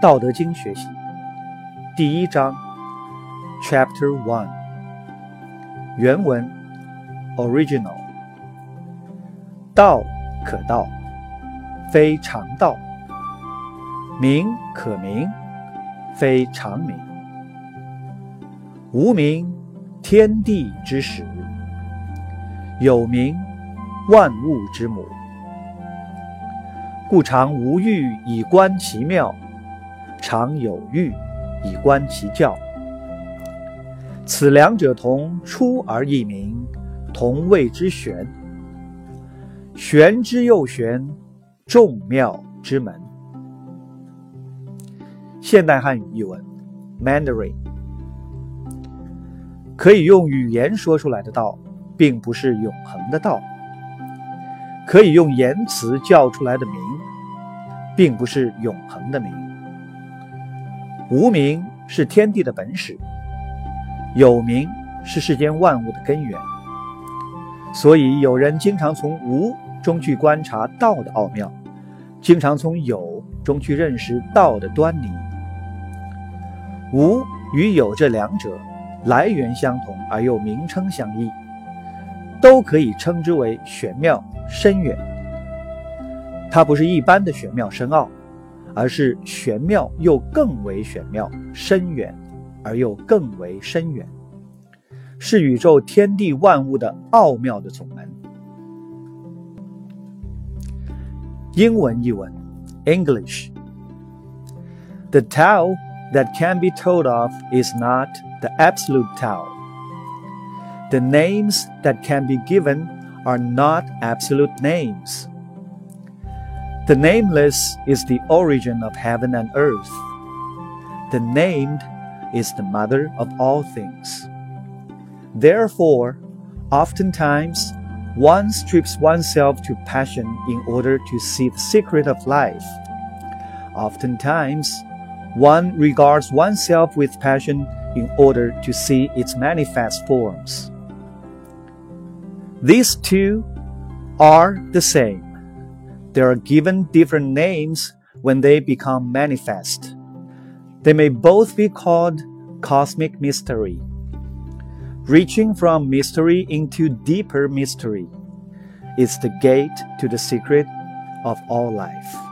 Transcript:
道德经学习，第一章，Chapter One，原文，Original，道可道，非常道；名可名，非常名。无名，天地之始；有名，万物之母。故常无欲，以观其妙。常有欲以观其教，此两者同出而异名，同谓之玄。玄之又玄，众妙之门。现代汉语译文：Mandarin 可以用语言说出来的道，并不是永恒的道；可以用言辞叫出来的名，并不是永恒的名。无名是天地的本始，有名是世间万物的根源。所以有人经常从无中去观察道的奥妙，经常从有中去认识道的端倪。无与有这两者来源相同而又名称相异，都可以称之为玄妙深远。它不是一般的玄妙深奥。而是玄妙又更为玄妙，深远而又更为深远，是宇宙天地万物的奥妙的总门。英文译文：English。The Tao that can be told of is not the absolute Tao. The names that can be given are not absolute names. The nameless is the origin of heaven and earth. The named is the mother of all things. Therefore, oftentimes, one strips oneself to passion in order to see the secret of life. Oftentimes, one regards oneself with passion in order to see its manifest forms. These two are the same they are given different names when they become manifest. They may both be called cosmic mystery. Reaching from mystery into deeper mystery is the gate to the secret of all life.